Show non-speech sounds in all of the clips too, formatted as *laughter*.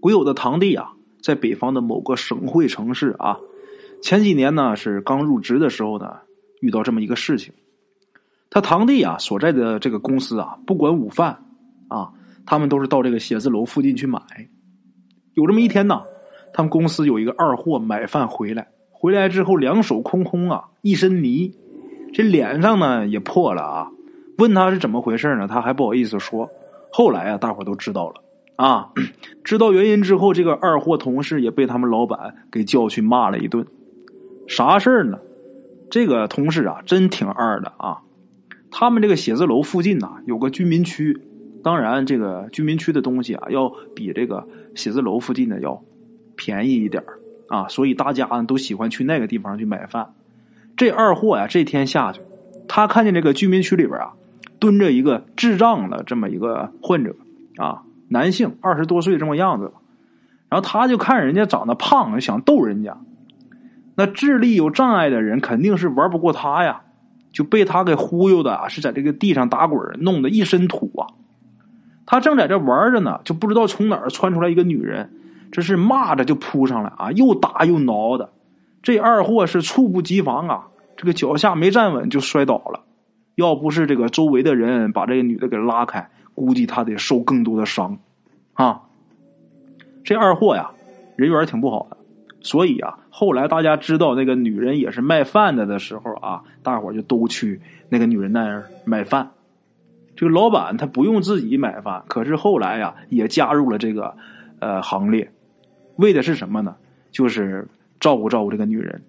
鬼友的堂弟啊，在北方的某个省会城市啊，前几年呢是刚入职的时候呢，遇到这么一个事情。他堂弟啊所在的这个公司啊，不管午饭啊，他们都是到这个写字楼附近去买。有这么一天呢，他们公司有一个二货买饭回来，回来之后两手空空啊，一身泥，这脸上呢也破了啊。问他是怎么回事呢？他还不好意思说。后来啊，大伙都知道了啊，知道原因之后，这个二货同事也被他们老板给叫去骂了一顿。啥事儿呢？这个同事啊，真挺二的啊。他们这个写字楼附近呐，有个居民区，当然这个居民区的东西啊，要比这个写字楼附近的要便宜一点啊，所以大家都喜欢去那个地方去买饭。这二货呀，这天下去，他看见这个居民区里边啊，蹲着一个智障的这么一个患者啊，男性二十多岁这么样子，然后他就看人家长得胖，想逗人家。那智力有障碍的人肯定是玩不过他呀。就被他给忽悠的啊，是在这个地上打滚，弄得一身土啊。他正在这玩着呢，就不知道从哪儿窜出来一个女人，这是骂着就扑上来啊，又打又挠的。这二货是猝不及防啊，这个脚下没站稳就摔倒了。要不是这个周围的人把这个女的给拉开，估计他得受更多的伤啊。这二货呀，人缘挺不好的。所以啊，后来大家知道那个女人也是卖饭的的时候啊，大伙就都去那个女人那儿买饭。这个老板他不用自己买饭，可是后来呀也加入了这个呃行列，为的是什么呢？就是照顾照顾这个女人。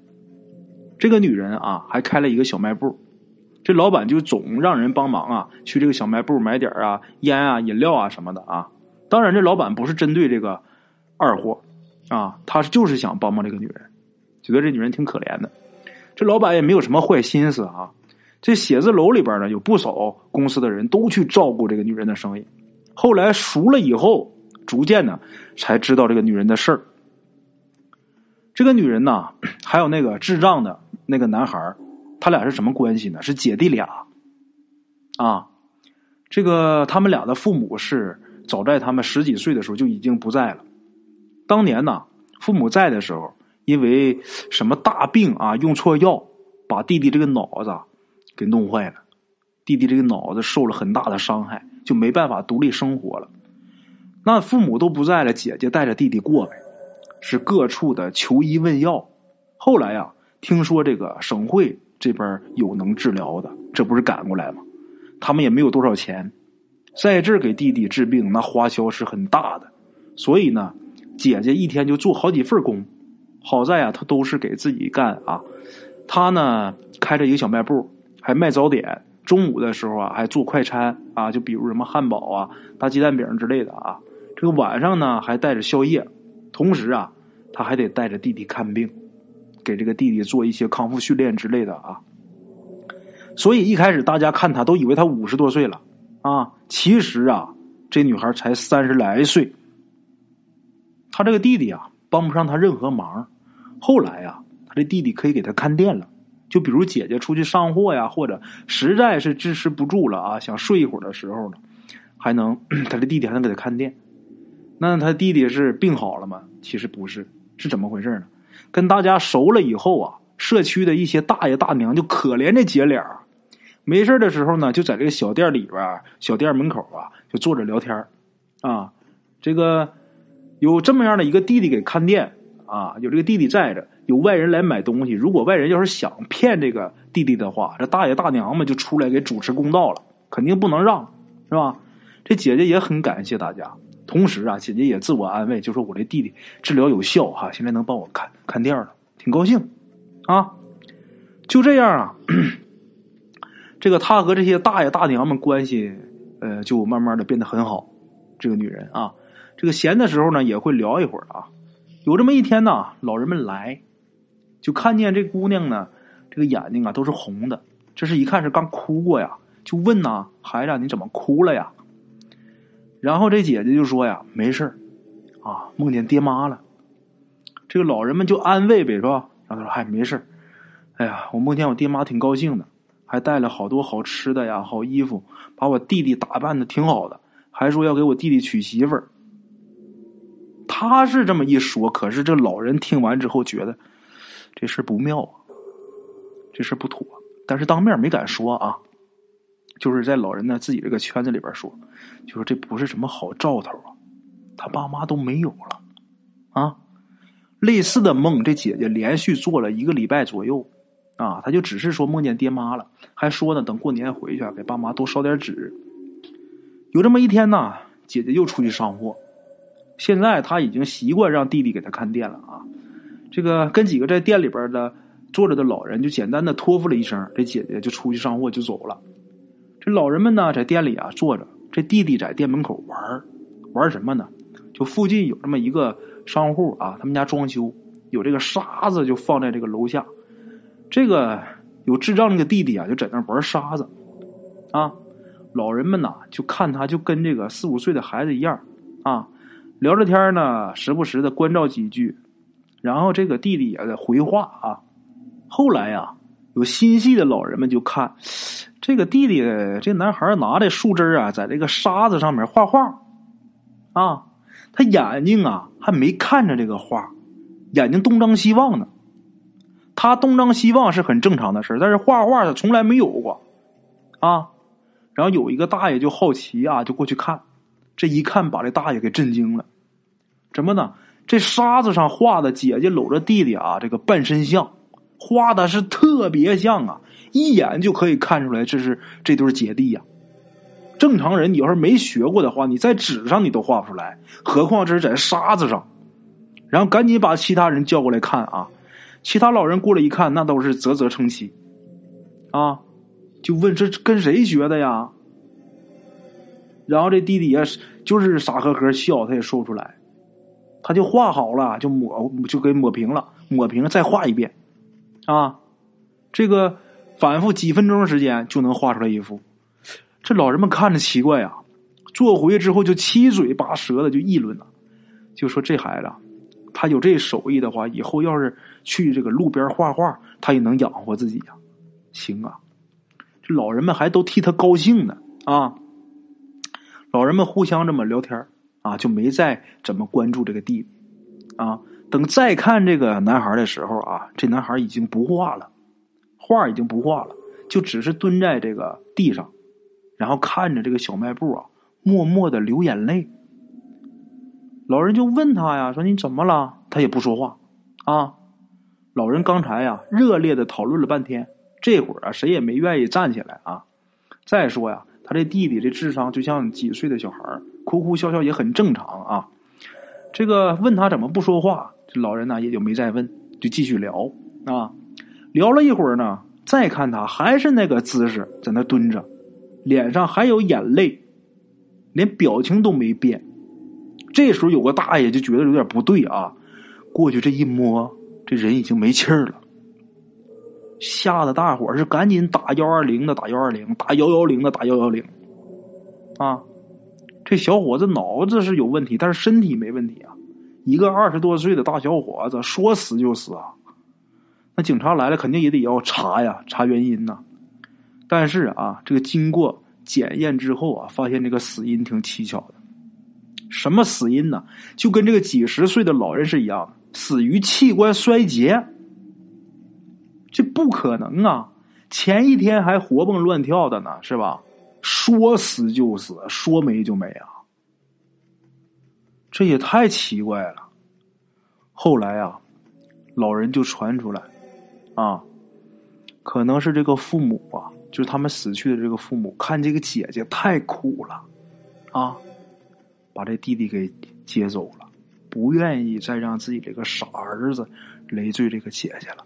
这个女人啊还开了一个小卖部，这老板就总让人帮忙啊，去这个小卖部买点啊烟啊饮料啊什么的啊。当然，这老板不是针对这个二货。啊，他就是想帮帮这个女人，觉得这女人挺可怜的。这老板也没有什么坏心思啊。这写字楼里边呢，有不少公司的人都去照顾这个女人的生意。后来熟了以后，逐渐呢才知道这个女人的事儿。这个女人呢，*clears throat* 还有那个智障的那个男孩他俩是什么关系呢？是姐弟俩。啊，这个他们俩的父母是早在他们十几岁的时候就已经不在了。当年呢，父母在的时候，因为什么大病啊，用错药，把弟弟这个脑子给弄坏了，弟弟这个脑子受了很大的伤害，就没办法独立生活了。那父母都不在了，姐姐带着弟弟过呗，是各处的求医问药。后来呀，听说这个省会这边有能治疗的，这不是赶过来吗？他们也没有多少钱，在这儿给弟弟治病，那花销是很大的，所以呢。姐姐一天就做好几份工，好在啊，她都是给自己干啊。她呢开着一个小卖部，还卖早点。中午的时候啊，还做快餐啊，就比如什么汉堡啊、大鸡蛋饼之类的啊。这个晚上呢，还带着宵夜。同时啊，他还得带着弟弟看病，给这个弟弟做一些康复训练之类的啊。所以一开始大家看他都以为他五十多岁了啊，其实啊，这女孩才三十来岁。他这个弟弟啊，帮不上他任何忙。后来呀，他这弟弟可以给他看店了。就比如姐姐出去上货呀，或者实在是支持不住了啊，想睡一会儿的时候呢，还能 *clears throat* 他的弟弟还能给他看店。那他弟弟是病好了吗？其实不是，是怎么回事呢？跟大家熟了以后啊，社区的一些大爷大娘就可怜这姐俩，没事的时候呢，就在这个小店里边、小店门口啊，就坐着聊天啊，这个。有这么样的一个弟弟给看店啊，有这个弟弟在着，有外人来买东西。如果外人要是想骗这个弟弟的话，这大爷大娘们就出来给主持公道了，肯定不能让，是吧？这姐姐也很感谢大家，同时啊，姐姐也自我安慰，就说我这弟弟治疗有效哈，现在能帮我看看店了，挺高兴啊。就这样啊，*clears throat* 这个他和这些大爷大娘们关系，呃，就慢慢的变得很好。这个女人啊。这个闲的时候呢，也会聊一会儿啊。有这么一天呢，老人们来，就看见这姑娘呢，这个眼睛啊都是红的。这是一看是刚哭过呀，就问呐：“孩子，你怎么哭了呀？”然后这姐姐就说呀：“没事啊，梦见爹妈了。”这个老人们就安慰呗，是吧？然后他说：“嗨，没事哎呀，我梦见我爹妈挺高兴的，还带了好多好吃的呀，好衣服，把我弟弟打扮的挺好的，还说要给我弟弟娶媳妇儿。”他是这么一说，可是这老人听完之后觉得这事不妙啊，这事不妥，但是当面没敢说啊，就是在老人呢自己这个圈子里边说，就说这不是什么好兆头啊，他爸妈都没有了啊。类似的梦，这姐姐连续做了一个礼拜左右啊，她就只是说梦见爹妈了，还说呢等过年回去给爸妈多烧点纸。有这么一天呢，姐姐又出去上货。现在他已经习惯让弟弟给他看店了啊。这个跟几个在店里边的坐着的老人就简单的托付了一声，这姐姐就出去上货就走了。这老人们呢在店里啊坐着，这弟弟在店门口玩玩什么呢？就附近有这么一个商户啊，他们家装修有这个沙子就放在这个楼下。这个有智障那个弟弟啊就在那玩沙子啊。老人们呐，就看他就跟这个四五岁的孩子一样，啊，聊着天呢，时不时的关照几句，然后这个弟弟也在回话啊。后来呀，有心细的老人们就看这个弟弟，这男孩拿着树枝啊，在这个沙子上面画画，啊，他眼睛啊还没看着这个画，眼睛东张西望呢。他东张西望是很正常的事但是画画他从来没有过，啊。然后有一个大爷就好奇啊，就过去看，这一看把这大爷给震惊了。怎么呢？这沙子上画的姐姐搂着弟弟啊，这个半身像，画的是特别像啊，一眼就可以看出来这是这对姐弟呀。正常人你要是没学过的话，你在纸上你都画不出来，何况这是在沙子上。然后赶紧把其他人叫过来看啊，其他老人过来一看，那都是啧啧称奇啊。就问这跟谁学的呀？然后这弟弟也，就是傻呵呵笑，他也说不出来。他就画好了，就抹就给抹平了，抹平了再画一遍，啊，这个反复几分钟时间就能画出来一幅。这老人们看着奇怪啊，做回去之后就七嘴八舌的就议论了，就说这孩子他有这手艺的话，以后要是去这个路边画画，他也能养活自己呀。行啊。这老人们还都替他高兴呢啊！老人们互相这么聊天啊，就没再怎么关注这个弟弟啊。等再看这个男孩的时候啊，这男孩已经不画了，画已经不画了，就只是蹲在这个地上，然后看着这个小卖部啊，默默的流眼泪。老人就问他呀，说你怎么了？他也不说话啊。老人刚才呀，热烈的讨论了半天。这会儿啊，谁也没愿意站起来啊。再说呀，他这弟弟这智商就像几岁的小孩哭哭笑笑也很正常啊。这个问他怎么不说话，这老人呢也就没再问，就继续聊啊。聊了一会儿呢，再看他还是那个姿势，在那蹲着，脸上还有眼泪，连表情都没变。这时候有个大爷就觉得有点不对啊，过去这一摸，这人已经没气儿了。吓得大伙是赶紧打幺二零的，打幺二零，打幺幺零的，打幺幺零。啊，这小伙子脑子是有问题，但是身体没问题啊。一个二十多岁的大小伙子说死就死啊。那警察来了，肯定也得要查呀，查原因呐。但是啊，这个经过检验之后啊，发现这个死因挺蹊跷的。什么死因呢？就跟这个几十岁的老人是一样的，死于器官衰竭。这不可能啊！前一天还活蹦乱跳的呢，是吧？说死就死，说没就没啊！这也太奇怪了。后来啊，老人就传出来，啊，可能是这个父母啊，就是他们死去的这个父母，看这个姐姐太苦了，啊，把这弟弟给接走了，不愿意再让自己这个傻儿子累赘这个姐姐了。